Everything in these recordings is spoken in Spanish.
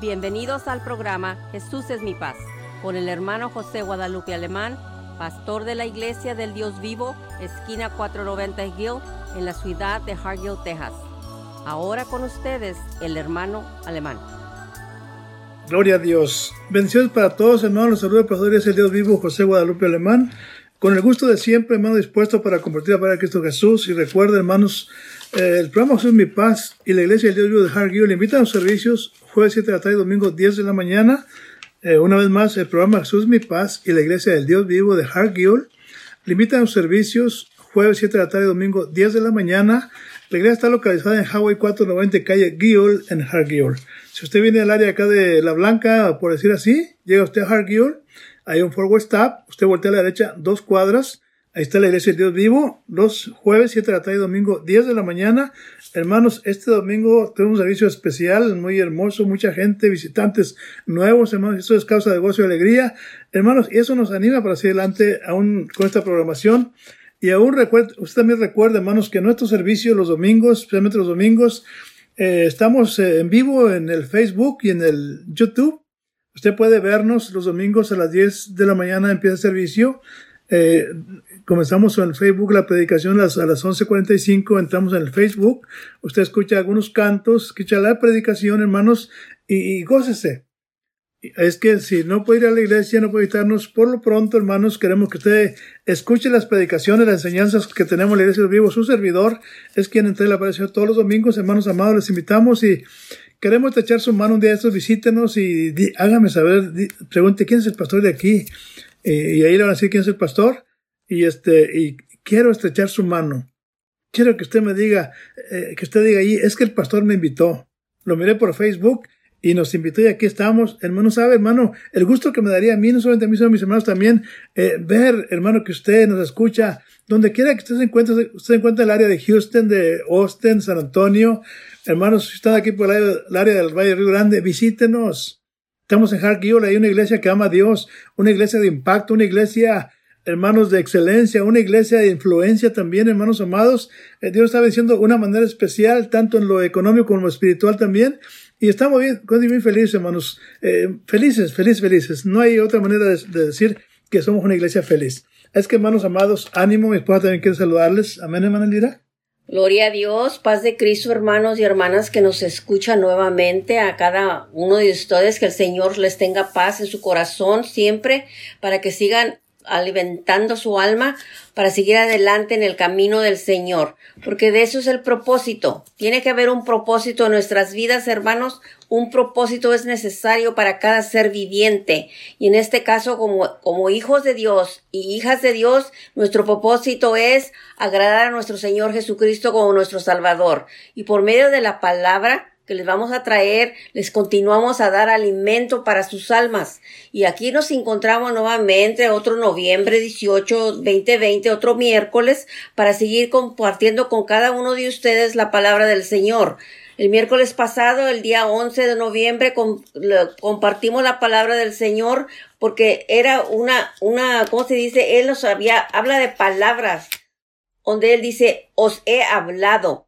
Bienvenidos al programa Jesús es mi paz con el hermano José Guadalupe Alemán, pastor de la Iglesia del Dios Vivo, esquina 490 Hill, en la ciudad de Hargill, Texas. Ahora con ustedes el hermano Alemán. Gloria a Dios. Bendiciones para todos, hermanos. Los saludos pastor es el Dios Vivo, José Guadalupe Alemán. Con el gusto de siempre, hermano, dispuesto para compartir la palabra de Cristo Jesús. Y recuerden, hermanos, el programa Jesús Mi Paz y la Iglesia del Dios Vivo de Hargill le invitan a los servicios jueves 7 de la tarde y domingo 10 de la mañana. Eh, una vez más, el programa Jesús Mi Paz y la Iglesia del Dios Vivo de Hargill le invitan a los servicios jueves 7 de la tarde y domingo 10 de la mañana. La iglesia está localizada en Hawaii 490, calle Gill, en Hargill. Si usted viene del área acá de La Blanca, por decir así, llega usted a Hargill, hay un forward stop, usted voltea a la derecha dos cuadras, Ahí está la iglesia del Dios vivo, los jueves, 7 de la tarde y domingo, 10 de la mañana. Hermanos, este domingo tenemos un servicio especial, muy hermoso, mucha gente, visitantes nuevos, hermanos, eso es causa de gozo y alegría. Hermanos, y eso nos anima para seguir adelante aún con esta programación. Y aún recuerda, usted también recuerda, hermanos, que nuestro servicio los domingos, especialmente los domingos, eh, estamos eh, en vivo en el Facebook y en el YouTube. Usted puede vernos los domingos a las 10 de la mañana empieza el servicio. Eh, comenzamos en Facebook la predicación a las, a las 11.45, entramos en el Facebook, usted escucha algunos cantos, escucha la predicación, hermanos, y, y gócese. Es que si no puede ir a la iglesia, no puede visitarnos, por lo pronto, hermanos, queremos que usted escuche las predicaciones, las enseñanzas que tenemos en la iglesia vivo. Su servidor es quien entrega la predicación todos los domingos, hermanos amados, les invitamos y queremos echar su mano un día de estos, visítenos y hágame saber, pregunte quién es el pastor de aquí. Eh, y ahí le van a decir quién es el pastor y este, y quiero estrechar su mano. Quiero que usted me diga, eh, que usted diga ahí, es que el pastor me invitó. Lo miré por Facebook y nos invitó y aquí estamos. Hermano, sabe, hermano, el gusto que me daría a mí, no solamente a mí, sino a mis hermanos también, eh, ver, hermano, que usted nos escucha, donde quiera que usted se encuentre, usted se encuentre en el área de Houston, de Austin, San Antonio. Hermanos, si están aquí por el área, del Valle Río Grande, visítenos. Estamos en Hargill, hay una iglesia que ama a Dios, una iglesia de impacto, una iglesia hermanos de excelencia, una iglesia de influencia también, hermanos amados. Eh, Dios está diciendo una manera especial, tanto en lo económico como lo espiritual también. Y estamos bien, muy felices, hermanos. Eh, felices, felices, felices. No hay otra manera de, decir que somos una iglesia feliz. Es que, hermanos amados, ánimo. Mi esposa también quiere saludarles. Amén, hermana Lira. Gloria a Dios, paz de Cristo, hermanos y hermanas que nos escuchan nuevamente, a cada uno de ustedes, que el Señor les tenga paz en su corazón siempre, para que sigan alimentando su alma para seguir adelante en el camino del Señor, porque de eso es el propósito. Tiene que haber un propósito en nuestras vidas, hermanos. Un propósito es necesario para cada ser viviente. Y en este caso, como, como hijos de Dios y hijas de Dios, nuestro propósito es agradar a nuestro Señor Jesucristo como nuestro Salvador. Y por medio de la palabra, que les vamos a traer, les continuamos a dar alimento para sus almas. Y aquí nos encontramos nuevamente otro noviembre 18, 2020, otro miércoles, para seguir compartiendo con cada uno de ustedes la palabra del Señor. El miércoles pasado, el día 11 de noviembre, compartimos la palabra del Señor porque era una, una, ¿cómo se dice? Él nos había, habla de palabras, donde Él dice, os he hablado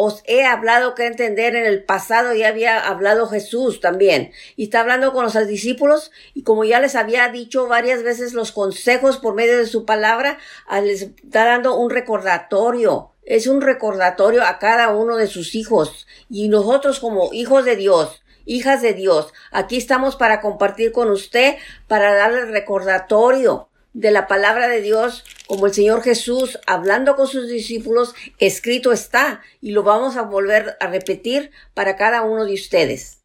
os he hablado que entender en el pasado ya había hablado Jesús también. Y está hablando con los discípulos y como ya les había dicho varias veces los consejos por medio de su palabra, les está dando un recordatorio. Es un recordatorio a cada uno de sus hijos. Y nosotros como hijos de Dios, hijas de Dios, aquí estamos para compartir con usted, para darle recordatorio de la palabra de Dios, como el Señor Jesús hablando con sus discípulos, escrito está y lo vamos a volver a repetir para cada uno de ustedes.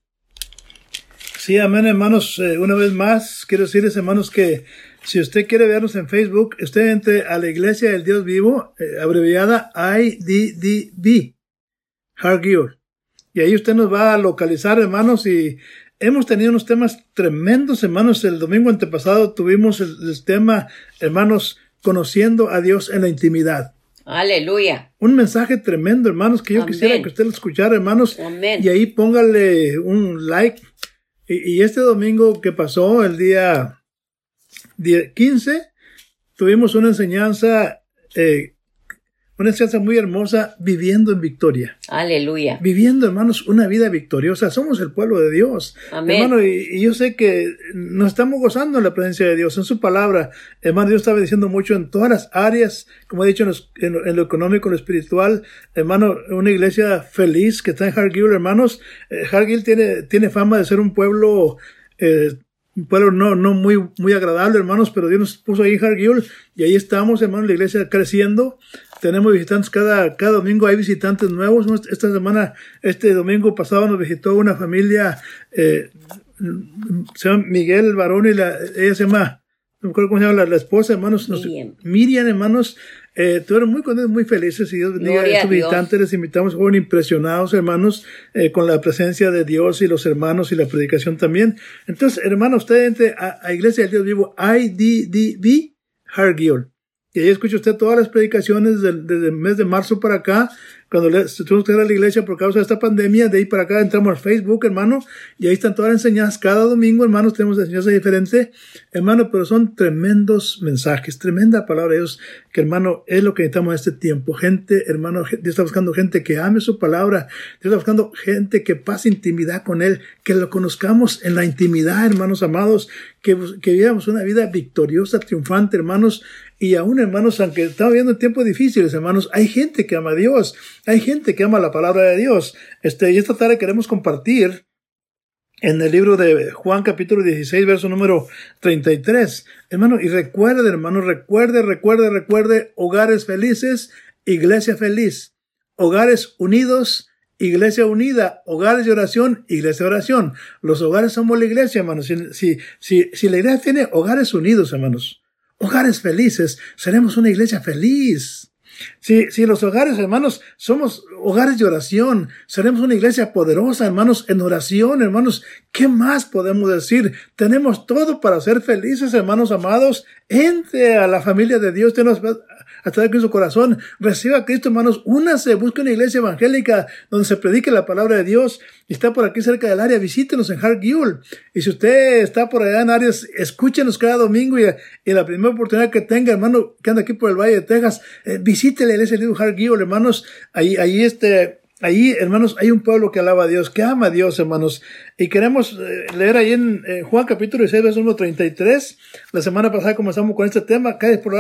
Sí, amén, hermanos. Eh, una vez más, quiero decirles, hermanos, que si usted quiere vernos en Facebook, usted entre a la Iglesia del Dios Vivo, eh, abreviada IDDB, Hargill. Y ahí usted nos va a localizar, hermanos, y hemos tenido unos temas tremendos, hermanos. El domingo antepasado tuvimos el, tema, hermanos, conociendo a Dios en la intimidad. Aleluya. Un mensaje tremendo, hermanos, que yo quisiera que usted lo escuchara, hermanos. Y ahí póngale un like. Y, este domingo que pasó, el día, 15, tuvimos una enseñanza eh, una enseñanza muy hermosa, viviendo en victoria. Aleluya. Viviendo, hermanos, una vida victoriosa. Somos el pueblo de Dios. Amén. Hermano, y, y yo sé que nos estamos gozando en la presencia de Dios, en su palabra. Hermano, Dios estaba diciendo mucho en todas las áreas, como he dicho, en, los- en lo- en lo económico, en lo espiritual. Hermano, una iglesia feliz que está en Hargill, hermanos. Eh, Hargill tiene, tiene fama de ser un pueblo, eh, un pueblo no, no muy, muy agradable, hermanos, pero Dios nos puso ahí en Hargill y ahí estamos, hermano, la iglesia creciendo. Tenemos visitantes cada, cada domingo, hay visitantes nuevos. ¿no? Esta semana, este domingo pasado nos visitó una familia, eh, se llama Miguel Barón y la, ella se llama, no me acuerdo cómo se llama la, la esposa, hermanos. nos- Miriam. Miriam, hermanos, eh, estuvieron muy contentos, muy felices y Dios bendiga Gloria a estos visitantes. Les invitamos, fueron impresionados, hermanos, eh, con la presencia de Dios y los hermanos y la predicación también. Entonces, hermanos, usted entre a, a Iglesia del Dios Vivo, IDDB, Hargill. Y ahí escucha usted todas las predicaciones desde el mes de marzo para acá, cuando le, tuvimos que ir a la iglesia por causa de esta pandemia, de ahí para acá entramos al Facebook, hermano, y ahí están todas las enseñanzas. Cada domingo, hermanos, tenemos enseñanzas diferentes, hermano, pero son tremendos mensajes, tremenda palabra de Dios, que hermano, es lo que necesitamos en este tiempo. Gente, hermano, Dios está buscando gente que ame su palabra, Dios está buscando gente que pase intimidad con Él, que lo conozcamos en la intimidad, hermanos amados, que, que vivamos una vida victoriosa, triunfante, hermanos, y aún, hermanos, aunque estamos viviendo tiempos difíciles, hermanos, hay gente que ama a Dios, hay gente que ama la palabra de Dios. Este, y esta tarde queremos compartir en el libro de Juan capítulo 16, verso número 33. Hermano, y recuerde, hermano, recuerde, recuerde, recuerde, hogares felices, iglesia feliz, hogares unidos, iglesia unida, hogares de oración, iglesia de oración. Los hogares somos la iglesia, hermanos. Si, si, si, si la iglesia tiene hogares unidos, hermanos, hogares felices, seremos una iglesia feliz. Si, si los hogares, hermanos, somos hogares de oración, seremos una iglesia poderosa, hermanos, en oración, hermanos. ¿Qué más podemos decir? Tenemos todo para ser felices, hermanos amados. Entre a la familia de Dios, través de su corazón. Reciba a Cristo, hermanos. Únase, busque una iglesia evangélica donde se predique la palabra de Dios. Y está por aquí cerca del área, visítenos en Hargill. Y si usted está por allá en áreas, escúchenos cada domingo y, y la primera oportunidad que tenga, hermano, que anda aquí por el Valle de Texas, eh, visite la iglesia de Hargill, hermanos. Ahí, ahí este, Ahí, hermanos, hay un pueblo que alaba a Dios, que ama a Dios, hermanos. Y queremos eh, leer ahí en Juan capítulo 16, verso 1, 33. La semana pasada comenzamos con este tema. Cae por,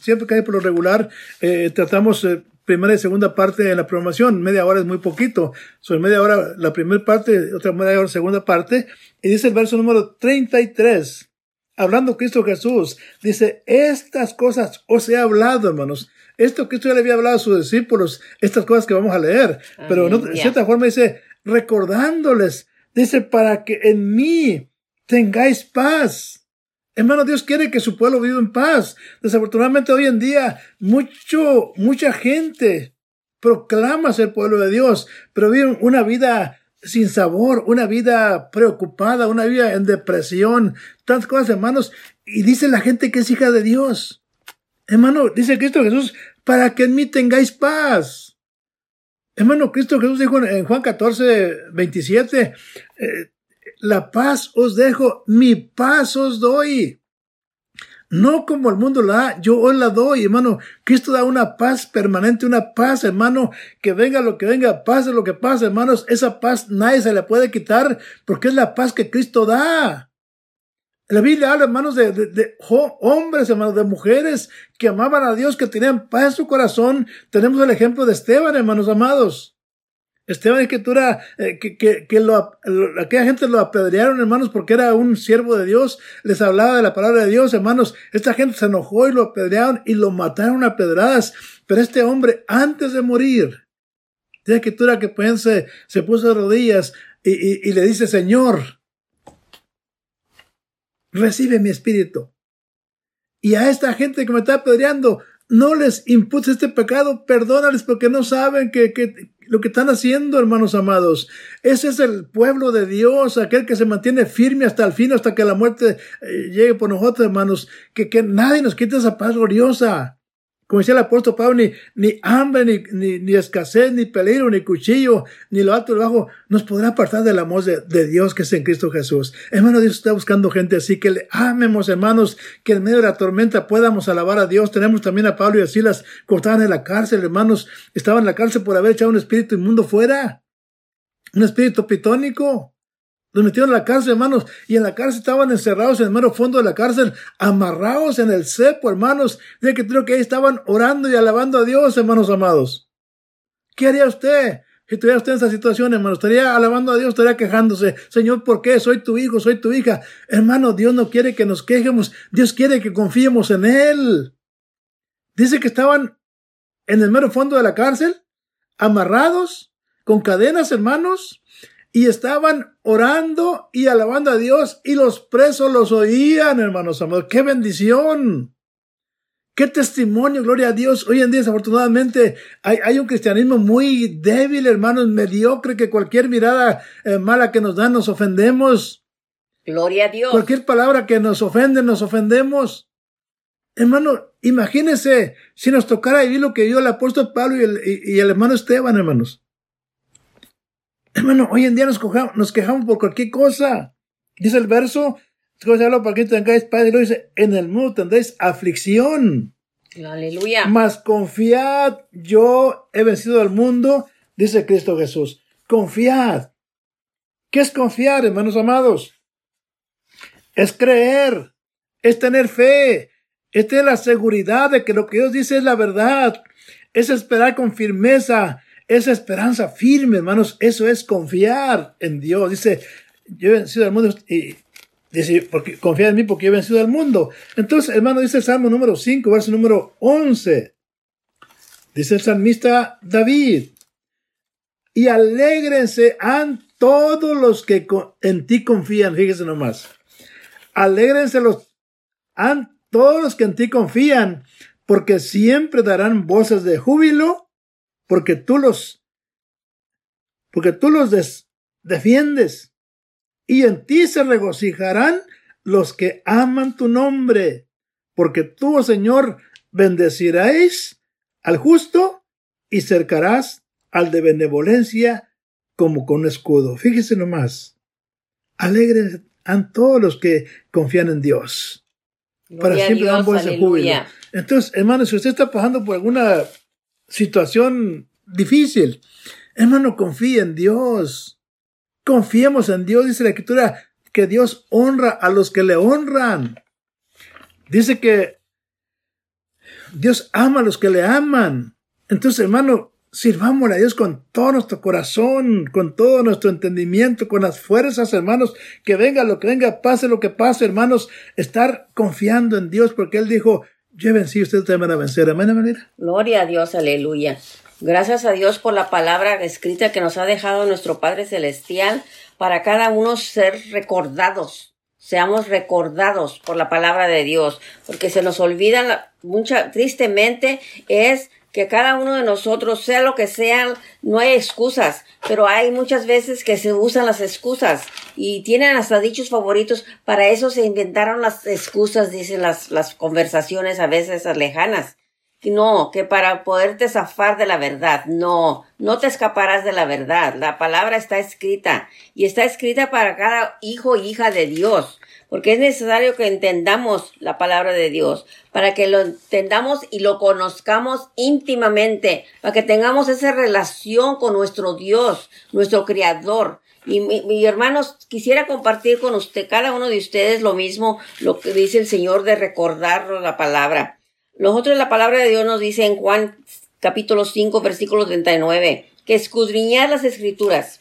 siempre cae por lo regular. Eh, tratamos eh, primera y segunda parte en la programación. Media hora es muy poquito. Sobre media hora la primera parte, otra media hora segunda parte. Y dice el verso número 33. Hablando Cristo Jesús, dice, estas cosas os he hablado, hermanos. Esto Cristo ya le había hablado a sus discípulos, estas cosas que vamos a leer. Amén, Pero no, de ya. cierta forma dice, recordándoles, dice, para que en mí tengáis paz. Hermano, Dios quiere que su pueblo viva en paz. Desafortunadamente hoy en día, mucho, mucha gente proclama ser pueblo de Dios, pero viven una vida sin sabor, una vida preocupada, una vida en depresión, tantas cosas, hermanos. Y dice la gente que es hija de Dios. Hermano, dice Cristo Jesús, para que en mí tengáis paz. Hermano, Cristo Jesús dijo en- Juan 14, 27, eh, la paz os dejo, mi paz os doy. No como el mundo la da, yo os la doy, hermano. Cristo da una paz permanente, una paz, hermano, que venga lo que venga, pase lo que pase, hermanos. Esa paz nadie se la puede quitar porque es la paz que Cristo da. La Biblia habla, hermanos, de, de- de hombres, hermanos, de mujeres que amaban a Dios, que tenían paz en su corazón. Tenemos el ejemplo de Esteban, hermanos amados. Esteban escritura eh, que, que, que lo, aquella gente lo apedrearon, hermanos, porque era un siervo de Dios, les hablaba de la palabra de Dios, hermanos. Esta gente se enojó y lo apedrearon y lo mataron a pedradas. Pero este hombre, antes de morir, dice escritura que pues, se, se puso de rodillas y- y le dice, Señor, recibe mi espíritu. Y a esta gente que me está apedreando, no les imputes este pecado, perdónales porque no saben que, que lo que están haciendo, hermanos amados. Ese es el pueblo de Dios, aquel que se mantiene firme hasta el fin, hasta que la muerte eh, llegue por nosotros, hermanos. Que, que nadie nos quite esa paz gloriosa. Como decía el apóstol Pablo, ni, ni hambre, ni, ni, escasez, ni peligro, ni cuchillo, ni lo alto ni lo bajo, nos podrá apartar del amor de, de, Dios que es en Cristo Jesús. Hermano, Dios está buscando gente así, que le amemos, hermanos, que en medio de la tormenta podamos alabar a Dios. Tenemos también a Pablo y a Silas, cortaban en la cárcel, hermanos, estaban en la cárcel por haber echado un espíritu inmundo fuera. Un espíritu pitónico. Los metieron en la cárcel, hermanos, y en la cárcel estaban encerrados en el mero fondo de la cárcel, amarrados en el cepo, hermanos. De que creo que ahí estaban orando y alabando a Dios, hermanos amados. ¿Qué haría usted si estuviera usted en esta situación, hermano? Estaría alabando a Dios, estaría quejándose. Señor, ¿por qué? Soy tu hijo, soy tu hija. Hermano, Dios no quiere que nos quejemos. Dios quiere que confiemos en Él. Dice que estaban en el mero fondo de la cárcel, amarrados, con cadenas, hermanos y estaban orando y alabando a Dios y los presos los oían, hermanos amados. ¡Qué bendición! ¡Qué testimonio! Gloria a Dios. Hoy en día, desafortunadamente, hay, hay un cristianismo muy débil, hermanos, mediocre, que cualquier mirada eh, mala que nos dan nos ofendemos. Gloria a Dios. Cualquier palabra que nos ofende, nos ofendemos. Hermano, imagínese si nos tocara vivir lo que dio el apóstol Pablo y el, y el hermano Esteban, hermanos. Hermano, hoy en día nos, nos quejamos por cualquier cosa. Dice el verso, para que tengáis padre, lo dice, en el mundo tendréis aflicción. Aleluya. Mas confiad, yo he vencido al mundo, dice Cristo Jesús. Confiad. ¿Qué es confiar, hermanos amados? Es creer, es tener fe, es tener la seguridad de que lo que Dios dice es la verdad, es esperar con firmeza, esa esperanza firme, hermanos, eso es confiar en Dios. Dice, yo he vencido al mundo y dice, porque confía en mí porque yo he vencido al mundo. Entonces, hermano, dice el Salmo número 5, verso número 11. Dice el salmista David, y alégrense a todos los que en ti confían, fíjese nomás. Alégrense los, a todos los que en ti confían, porque siempre darán voces de júbilo porque tú los, porque tú los defiendes y en ti se regocijarán los que aman tu nombre, porque tú, oh Señor, bendeciréis al justo y cercarás al de benevolencia como con escudo. Fíjese nomás. Alegren a todos los que confían en Dios. para siempre dan ese júbilo. Entonces, hermanos, si usted está pasando por alguna situación difícil. Hermano, confía en Dios. Confiemos en Dios, dice la escritura, que Dios honra a los que le honran. Dice que Dios ama a los que le aman. Entonces, hermano, sirvámosle a Dios con todo nuestro corazón, con todo nuestro entendimiento, con las fuerzas, hermanos, que venga lo que venga, pase lo que pase, hermanos, estar confiando en Dios, porque Él dijo, yo vencí, ustedes también a vencer. Amén. Gloria a Dios, aleluya. Gracias a Dios por la palabra escrita que nos ha dejado nuestro Padre Celestial para cada uno ser recordados. Seamos recordados por la palabra de Dios, porque se nos olvida mucha, tristemente es que cada uno de nosotros, sea lo que sea, no hay excusas, pero hay muchas veces que se usan las excusas y tienen hasta dichos favoritos. Para eso se inventaron las excusas, dicen las, las conversaciones a veces lejanas. No, que para poderte zafar de la verdad, no, no te escaparás de la verdad. La palabra está escrita y está escrita para cada hijo e hija de Dios porque es necesario que entendamos la palabra de Dios, para que lo entendamos y lo conozcamos íntimamente, para que tengamos esa relación con nuestro Dios, nuestro Creador. Y mi, hermanos, quisiera compartir con usted, cada uno de ustedes, lo mismo, lo que dice el Señor de recordar la palabra. Nosotros la palabra de Dios nos dice en Juan capítulo 5, versículo 39, que escudriñar las escrituras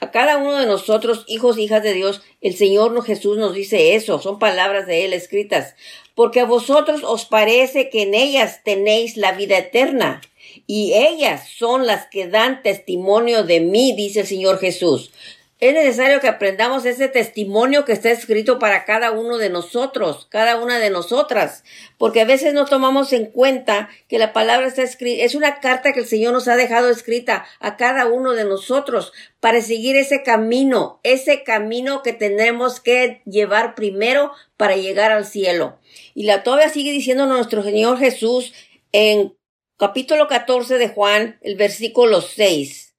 a cada uno de nosotros, hijos e hijas de Dios, el Señor Jesús nos dice eso, son palabras de Él escritas, porque a vosotros os parece que en ellas tenéis la vida eterna, y ellas son las que dan testimonio de mí, dice el Señor Jesús. Es necesario que aprendamos ese testimonio que está escrito para cada uno de nosotros, cada una de nosotras, porque a veces no tomamos en cuenta que la palabra está escrita, es una carta que el Señor nos ha dejado escrita a cada uno de nosotros para seguir ese camino, ese camino que tenemos que llevar primero para llegar al cielo. Y la todavía sigue diciendo nuestro Señor Jesús en capítulo 14 de Juan, el versículo 6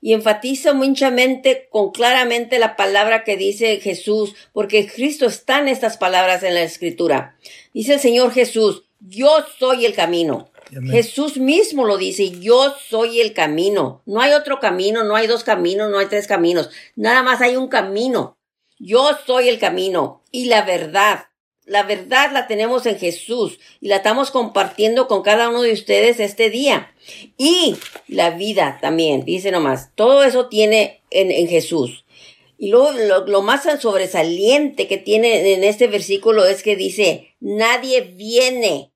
y enfatiza muchamente con claramente la palabra que dice Jesús, porque Cristo está en estas palabras en la escritura. Dice el Señor Jesús, yo soy el camino. Jesús mismo lo dice, yo soy el camino. No hay otro camino, no hay dos caminos, no hay tres caminos, nada más hay un camino. Yo soy el camino y la verdad. La verdad la tenemos en Jesús y la estamos compartiendo con cada uno de ustedes este día. Y la vida también, dice nomás, todo eso tiene en, Jesús. Y luego lo, lo, más sobresaliente que tiene en este versículo es que dice, nadie viene.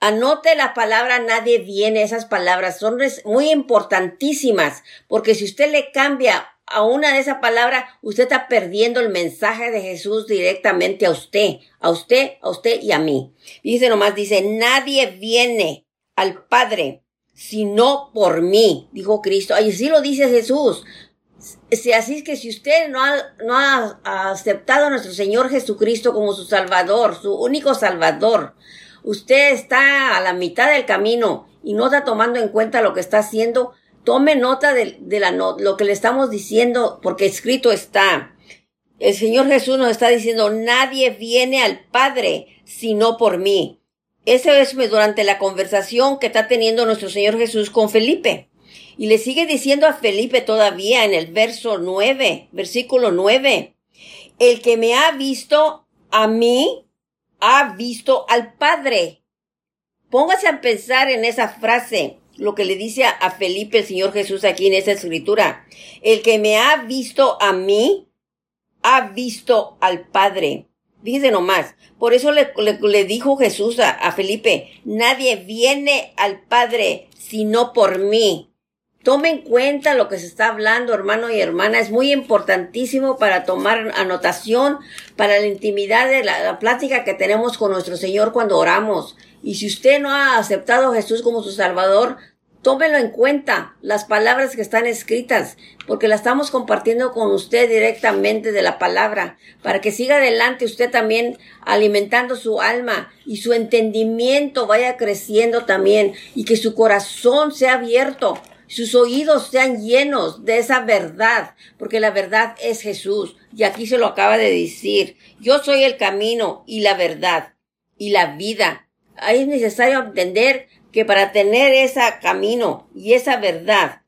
Anote la palabra nadie viene, esas palabras son muy importantísimas, porque si usted le cambia a una de esas palabras, usted está perdiendo el mensaje de Jesús directamente a usted, a usted, a usted y a mí. Dice nomás, dice, nadie viene al Padre sino por mí, dijo Cristo. Y así lo dice Jesús. Si así es que si usted no ha, no ha aceptado a nuestro Señor Jesucristo como su Salvador, su único Salvador, usted está a la mitad del camino y no está tomando en cuenta lo que está haciendo, Tome nota de, la lo que le estamos diciendo, porque escrito está. El Señor Jesús nos está diciendo, nadie viene al Padre sino por mí. Ese es durante la conversación que está teniendo nuestro Señor Jesús con Felipe. Y le sigue diciendo a Felipe todavía en el verso 9, versículo 9, el que me ha visto a mí, ha visto al Padre. Póngase a pensar en esa frase lo que le dice a Felipe el Señor Jesús aquí en esa escritura. El que me ha visto a mí, ha visto al Padre. Fíjese nomás. Por eso le, dijo Jesús a, Felipe, nadie viene al Padre sino por mí. Tome en cuenta lo que se está hablando, hermano y hermana. Es muy importantísimo para tomar anotación, para la intimidad de la, plática que tenemos con nuestro Señor cuando oramos. Y si usted no ha aceptado a Jesús como su Salvador, tómelo en cuenta, las palabras que están escritas, porque la estamos compartiendo con usted directamente de la palabra, para que siga adelante usted también alimentando su alma y su entendimiento vaya creciendo también y que su corazón sea abierto, sus oídos sean llenos de esa verdad, porque la verdad es Jesús. Y aquí se lo acaba de decir, yo soy el camino y la verdad y la vida ahí es necesario entender que para tener ese camino y esa verdad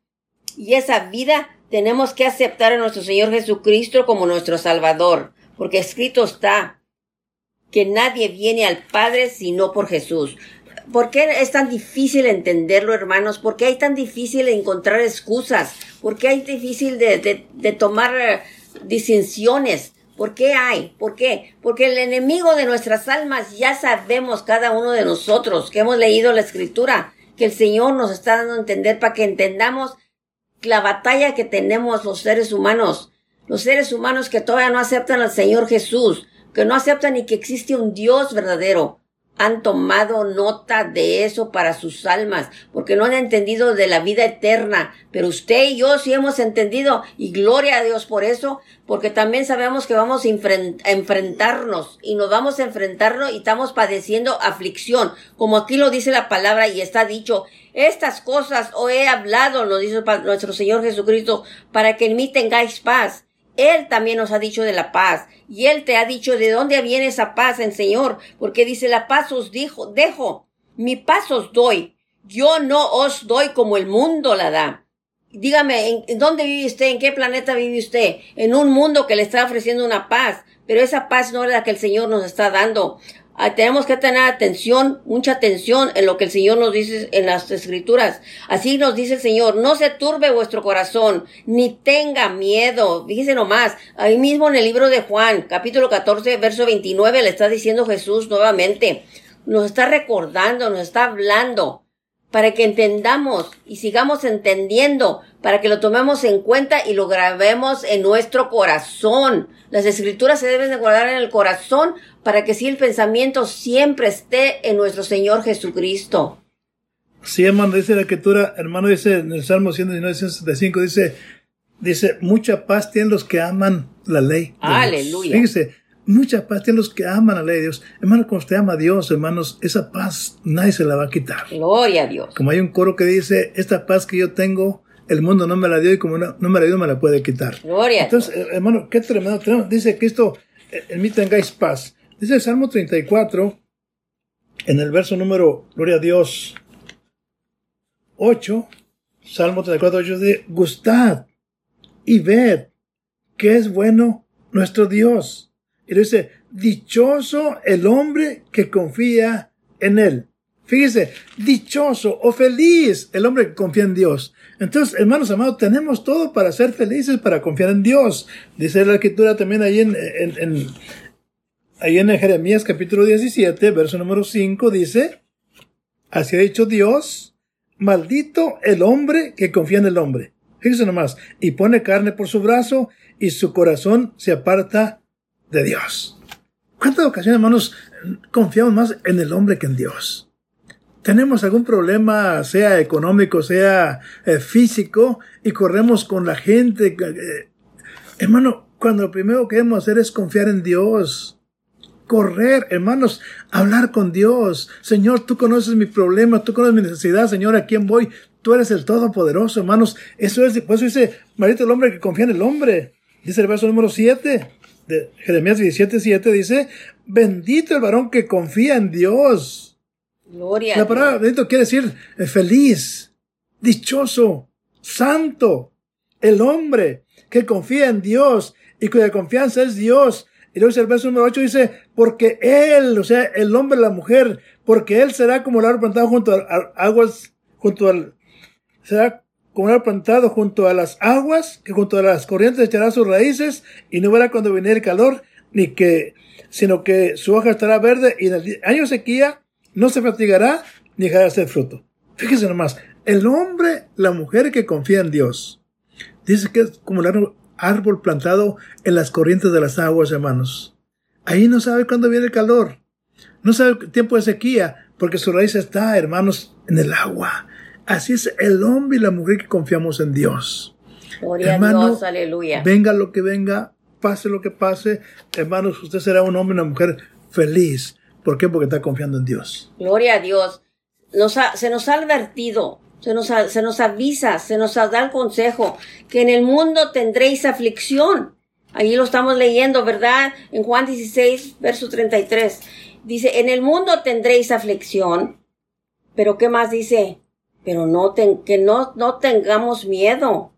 y esa vida, tenemos que aceptar a nuestro Señor Jesucristo como nuestro Salvador, porque escrito está que nadie viene al Padre sino por Jesús. ¿Por qué es tan difícil entenderlo, hermanos? ¿Por qué hay tan difícil encontrar excusas? ¿Por qué hay difícil de, de, de tomar eh, distinciones? ¿Por qué hay? ¿Por qué? Porque el enemigo de nuestras almas ya sabemos cada uno de nosotros que hemos leído la escritura, que el Señor nos está dando a entender para que entendamos la batalla que tenemos los seres humanos, los seres humanos que todavía no aceptan al Señor Jesús, que no aceptan ni que existe un Dios verdadero, han tomado nota de eso para sus almas, porque no han entendido de la vida eterna. Pero usted y yo sí hemos entendido, y gloria a Dios por eso, porque también sabemos que vamos a enfrentarnos, y nos vamos a enfrentarnos y estamos padeciendo aflicción, como aquí lo dice la palabra y está dicho, estas cosas os he hablado, nos dice nuestro Señor Jesucristo, para que en mí tengáis paz. Él también nos ha dicho de la paz. Y Él te ha dicho de dónde viene esa paz en Señor. Porque dice, la paz os dijo, dejo, mi paz os doy. Yo no os doy como el mundo la da. Dígame, ¿en, dónde vive usted? ¿En qué planeta vive usted? En un mundo que le está ofreciendo una paz. Pero esa paz no es la que el Señor nos está dando. Ah, tenemos que tener atención, mucha atención en lo que el Señor nos dice en las escrituras. Así nos dice el Señor, no se turbe vuestro corazón, ni tenga miedo. Fíjese nomás, ahí mismo en el libro de Juan, capítulo 14, verso 29, le está diciendo Jesús nuevamente, nos está recordando, nos está hablando para que entendamos y sigamos entendiendo, para que lo tomemos en cuenta y lo grabemos en nuestro corazón. Las escrituras se deben de guardar en el corazón para que si el pensamiento siempre esté en nuestro Señor Jesucristo. Sí, hermano, dice la escritura, hermano, dice en el Salmo 119, 175, dice, dice, mucha paz tienen los que aman la ley. Aleluya. Fíjese, mucha paz tienen los que aman a la ley de Dios. Hermano, cuando usted ama a Dios, hermanos, esa paz nadie se la va a quitar. Gloria a Dios. Como hay un coro que dice, esta paz que yo tengo, el mundo no me la dio y como no, me la dio, me la puede quitar. Gloria. Entonces, hermano, qué tremendo. Dice Cristo, en mí tengáis paz. Dice el Salmo 34, en el verso número, gloria a Dios, 8, Salmo 34, 8, dice, gustad y ved que es bueno nuestro Dios. Dice, dichoso el hombre que confía en él. Fíjese, dichoso o feliz el hombre que confía en Dios. Entonces, hermanos amados, tenemos todo para ser felices, para confiar en Dios. Dice la escritura también ahí en, en, ahí en Jeremías capítulo 17, verso número 5, dice, así ha dicho Dios, maldito el hombre que confía en el hombre. Fíjese nomás, y pone carne por su brazo y su corazón se aparta de Dios. ¿Cuántas ocasiones, hermanos, confiamos más en el hombre que en Dios? tenemos algún problema, sea económico, sea eh, físico, y corremos con la gente. Eh, hermano, cuando lo primero que debemos hacer es confiar en Dios. Correr, hermanos, hablar con Dios. Señor, tú conoces mi problema, tú conoces mi necesidad, Señor, ¿a quién voy? Tú eres el Todopoderoso, hermanos. Eso es, por eso dice, marito el hombre que confía en el hombre. Dice el verso número 7 de Jeremías 17, 7, dice, bendito el varón que confía en Dios Gloria. La palabra bendito quiere decir eh, feliz, dichoso, santo. El hombre que confía en Dios y cuya confianza es Dios. Y luego dice el verso número 8 dice, porque él, o sea, el hombre, la mujer, porque él será como el árbol plantado junto a aguas, junto al, será como árbol plantado junto a las aguas, que junto a las corrientes echará sus raíces, y no verá cuando viene el calor, ni que, sino que su hoja estará verde, y en el año sequía no se fatigará ni dejará de hacer fruto. Fíjese nomás, el hombre, la mujer que confía en Dios, dice que es como el árbol plantado en las corrientes de las aguas, hermanos. Ahí no sabe cuándo viene el calor, no sabe el tiempo de sequía, porque su raíz está, hermanos, en el agua. Así es el hombre y la mujer que confiamos en Dios. Gloria Hermano, a Dios, aleluya. Venga lo que venga, pase lo que pase, hermanos, usted será un hombre y una mujer feliz ¿Por qué? Porque está confiando en Dios. Gloria a Dios. se nos ha advertido, se nos, se nos avisa, se nos da el consejo que en el mundo tendréis aflicción. Allí lo estamos leyendo, ¿verdad? En Juan 16, verso 33. Dice, en el mundo tendréis aflicción. Pero ¿qué más dice? Pero no que no, no tengamos miedo.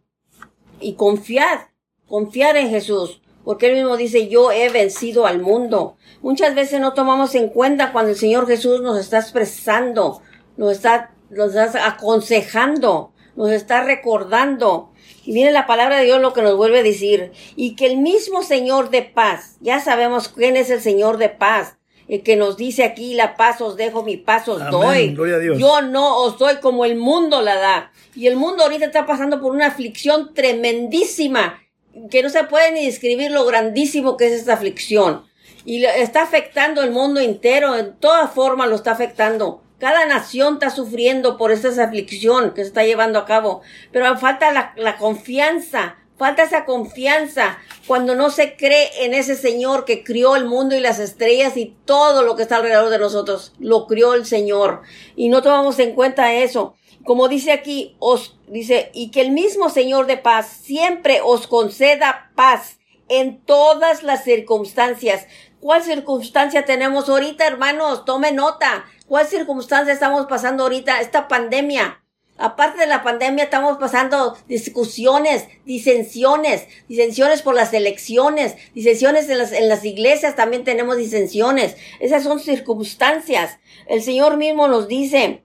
Y confiad, confiar en Jesús. Porque él mismo dice, yo he vencido al mundo. Muchas veces no tomamos en cuenta cuando el Señor Jesús nos está expresando, nos está, nos está aconsejando, nos está recordando. Y viene la palabra de Dios lo que nos vuelve a decir. Y que el mismo Señor de paz, ya sabemos quién es el Señor de paz, el que nos dice aquí, la paz os dejo, mi paz os doy. Yo no os doy como el mundo la da. Y el mundo ahorita está pasando por una aflicción tremendísima, que no se puede ni describir lo grandísimo que es esta aflicción y está afectando el mundo entero, en toda forma lo está afectando. Cada nación está sufriendo por esta aflicción que se está llevando a cabo, pero falta la, la confianza, falta esa confianza cuando no se cree en ese Señor que crió el mundo y las estrellas y todo lo que está alrededor de nosotros. Lo crió el Señor y no tomamos en cuenta eso. Como dice aquí, os dice, y que el mismo Señor de paz siempre os conceda paz en todas las circunstancias. ¿Cuál circunstancia tenemos ahorita, hermanos? Tome nota. ¿Cuál circunstancia estamos pasando ahorita? Esta pandemia. Aparte de la pandemia, estamos pasando discusiones, disensiones, disensiones por las elecciones, disensiones en las, en las iglesias también tenemos disensiones. Esas son circunstancias. El Señor mismo nos dice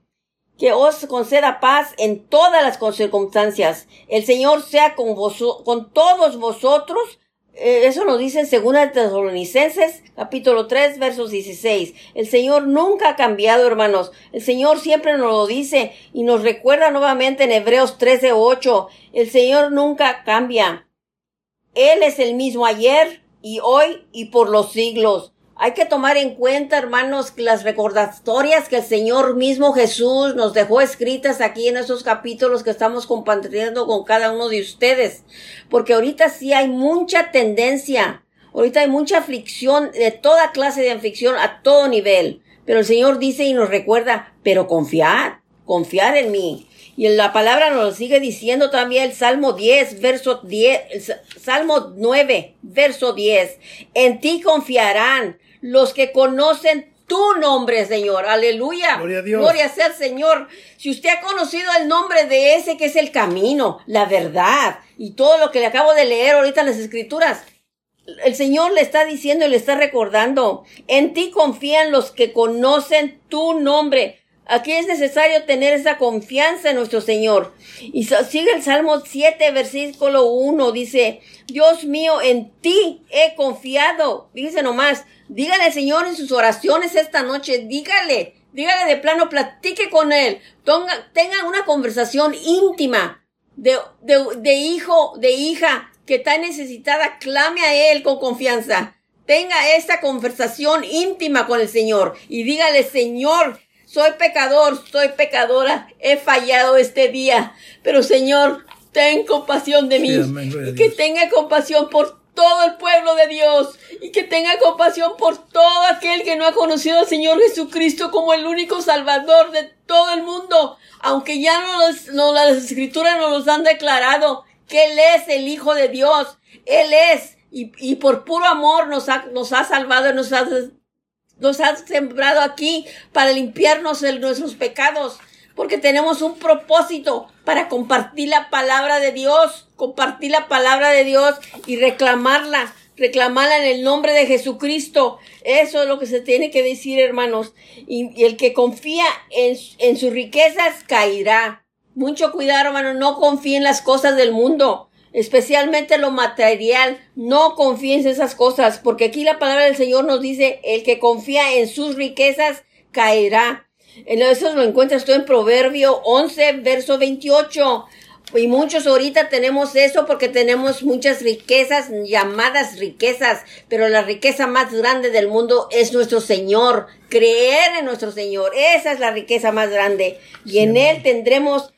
que os conceda paz en todas las circunstancias. El Señor sea con, vos, con todos vosotros eso nos dice en Segunda Tesalonicenses, capítulo 3, versos 16. El Señor nunca ha cambiado, hermanos. El Señor siempre nos lo dice y nos recuerda nuevamente en Hebreos 13, 8. El Señor nunca cambia. Él es el mismo ayer y hoy y por los siglos. Hay que tomar en cuenta, hermanos, las recordatorias que el Señor mismo Jesús nos dejó escritas aquí en esos capítulos que estamos compartiendo con cada uno de ustedes. Porque ahorita sí hay mucha tendencia, Ahorita hay mucha aflicción, de toda clase de aflicción, a todo nivel. Pero el Señor dice y nos recuerda, pero confiar, confiar en mí. Y en la palabra nos lo sigue diciendo también el Salmo 10, verso 10, Salmo 9, verso 10. En ti confiarán los que conocen tu nombre, Señor. Aleluya. Gloria a Dios. Gloria sea al Señor. Si usted ha conocido el nombre de ese que es el camino, la verdad y todo lo que le acabo de leer ahorita en las escrituras, el Señor le está diciendo y le está recordando, en ti confían los que conocen tu nombre. Aquí es necesario tener esa confianza en nuestro Señor. Y sigue el Salmo 7, versículo 1, dice, Dios mío, en ti he confiado. Dice nomás, dígale Señor en sus oraciones esta noche, dígale, dígale de plano, platique con Él, tenga, tenga una conversación íntima de, de, de hijo, de hija, que está necesitada, clame a Él con confianza. Tenga esta conversación íntima con el Señor y dígale, Señor, soy pecador, soy pecadora, he fallado este día, pero Señor, ten compasión de mí y que tenga compasión por todo el pueblo de Dios y que tenga compasión por todo aquel que no ha conocido al Señor Jesucristo como el único Salvador de todo el mundo, aunque ya no, las escrituras nos los han declarado que Él es el Hijo de Dios. Él es. Y, y por puro amor nos ha, nos ha salvado, nos ha, nos ha sembrado aquí para limpiarnos de nuestros pecados. Porque tenemos un propósito para compartir la palabra de Dios, compartir la palabra de Dios y reclamarla, reclamarla en el nombre de Jesucristo. Eso es lo que se tiene que decir, hermanos. Y, el que confía en, en sus riquezas caerá. Mucho cuidado, hermano, no confíen en las cosas del mundo, especialmente lo material. No confíen en esas cosas, porque aquí la palabra del Señor nos dice, el que confía en sus riquezas caerá. En eso lo encuentras tú en Proverbio 11, verso 28. Y muchos ahorita tenemos eso porque tenemos muchas riquezas, llamadas riquezas, pero la riqueza más grande del mundo es nuestro Señor. Creer en nuestro Señor, esa es la riqueza más grande. Y en Él tendremos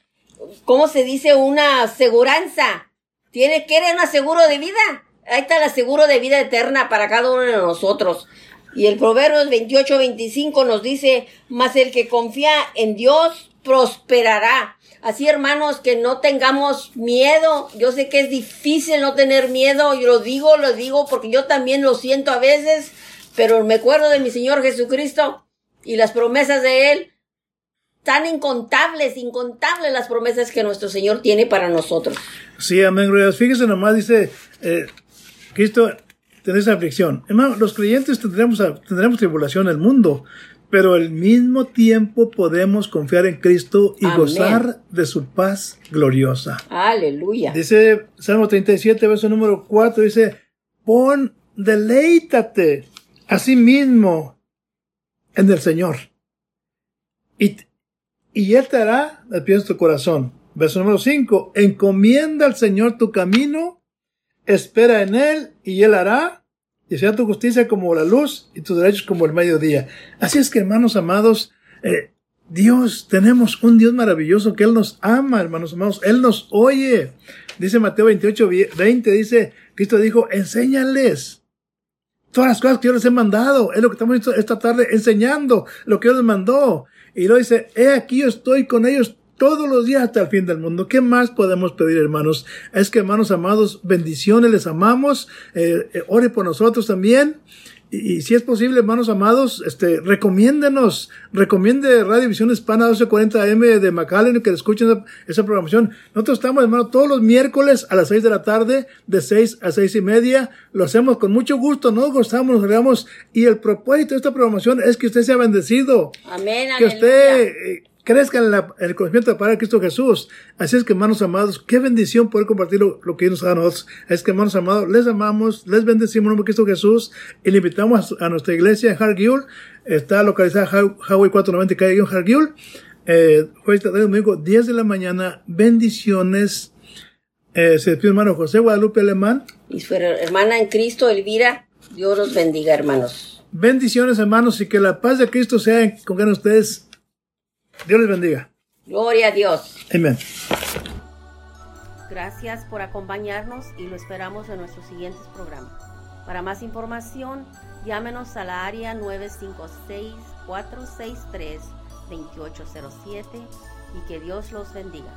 ¿cómo se dice? Una aseguranza. Tiene que un aseguro de vida. Ahí está el aseguro de vida eterna para cada uno de nosotros. Y el Proverbios 28, 25 nos dice, mas el que confía en Dios prosperará. Así, hermanos, que no tengamos miedo. Yo sé que es difícil no tener miedo. Yo lo digo, lo digo porque yo también lo siento a veces, pero me acuerdo de mi Señor Jesucristo y las promesas de Él tan incontables, incontables las promesas que nuestro Señor tiene para nosotros. Sí, amén, Fíjese nomás, dice eh, Cristo, tenéis aflicción. Hermano, los creyentes tendremos, tendremos tribulación en el mundo, pero al mismo tiempo podemos confiar en Cristo y gozar de su paz gloriosa. Aleluya. Dice Salmo 37, verso número 4, dice, pon, deleítate a sí mismo en el Señor. Y, y Él te hará el tu corazón. Verso número 5. Encomienda al Señor tu camino, espera en Él y Él hará, y sea tu justicia como la luz y tus derechos como el mediodía. Así es que, hermanos amados, eh, Dios, tenemos un Dios maravilloso que Él nos ama, hermanos amados. Él nos oye. Dice Mateo 28, 20, dice, Cristo dijo, enséñales todas las cosas que yo les he mandado. Es lo que estamos esta tarde enseñando, lo que Dios les mandó. Y luego dice, he aquí yo estoy con ellos todos los días hasta el fin del mundo. ¿Qué más podemos pedir, hermanos? Es que, hermanos amados, bendiciones, les amamos. Eh, eh, ore por nosotros también. Y, si es posible, hermanos amados, este, recomiéndenos, recomiende Radio Visión Hispana 1240 M de McAllen que escuchen esa, programación. Nosotros estamos, hermanos, todos los miércoles a las 6 de la tarde, de 6 a 6 y media. Lo hacemos con mucho gusto, nos gozamos, nos regamos. Y el propósito de esta programación es que usted sea bendecido. Amén, Que usted crezca en, el conocimiento de Padre Cristo Jesús. Así es que, hermanos amados, qué bendición poder compartir lo, que nos da a nosotros. Es que, hermanos amados, les amamos, les bendecimos en nombre de Cristo Jesús y le invitamos a, nuestra iglesia en Hargill. Está localizada en Highway 490, calle en Hargill. Eh, jueves, tarde, domingo, 10 de la mañana. Bendiciones. Eh, se despide hermano José Guadalupe Alemán. Y su hermana en Cristo, Elvira. Dios los bendiga, hermanos. Bendiciones, hermanos, y que la paz de Cristo sea con ustedes Dios les bendiga. Gloria a Dios. Amén. Gracias por acompañarnos y lo esperamos en nuestros siguientes programas. Para más información, llámenos a la área 956-463-2807 y que Dios los bendiga.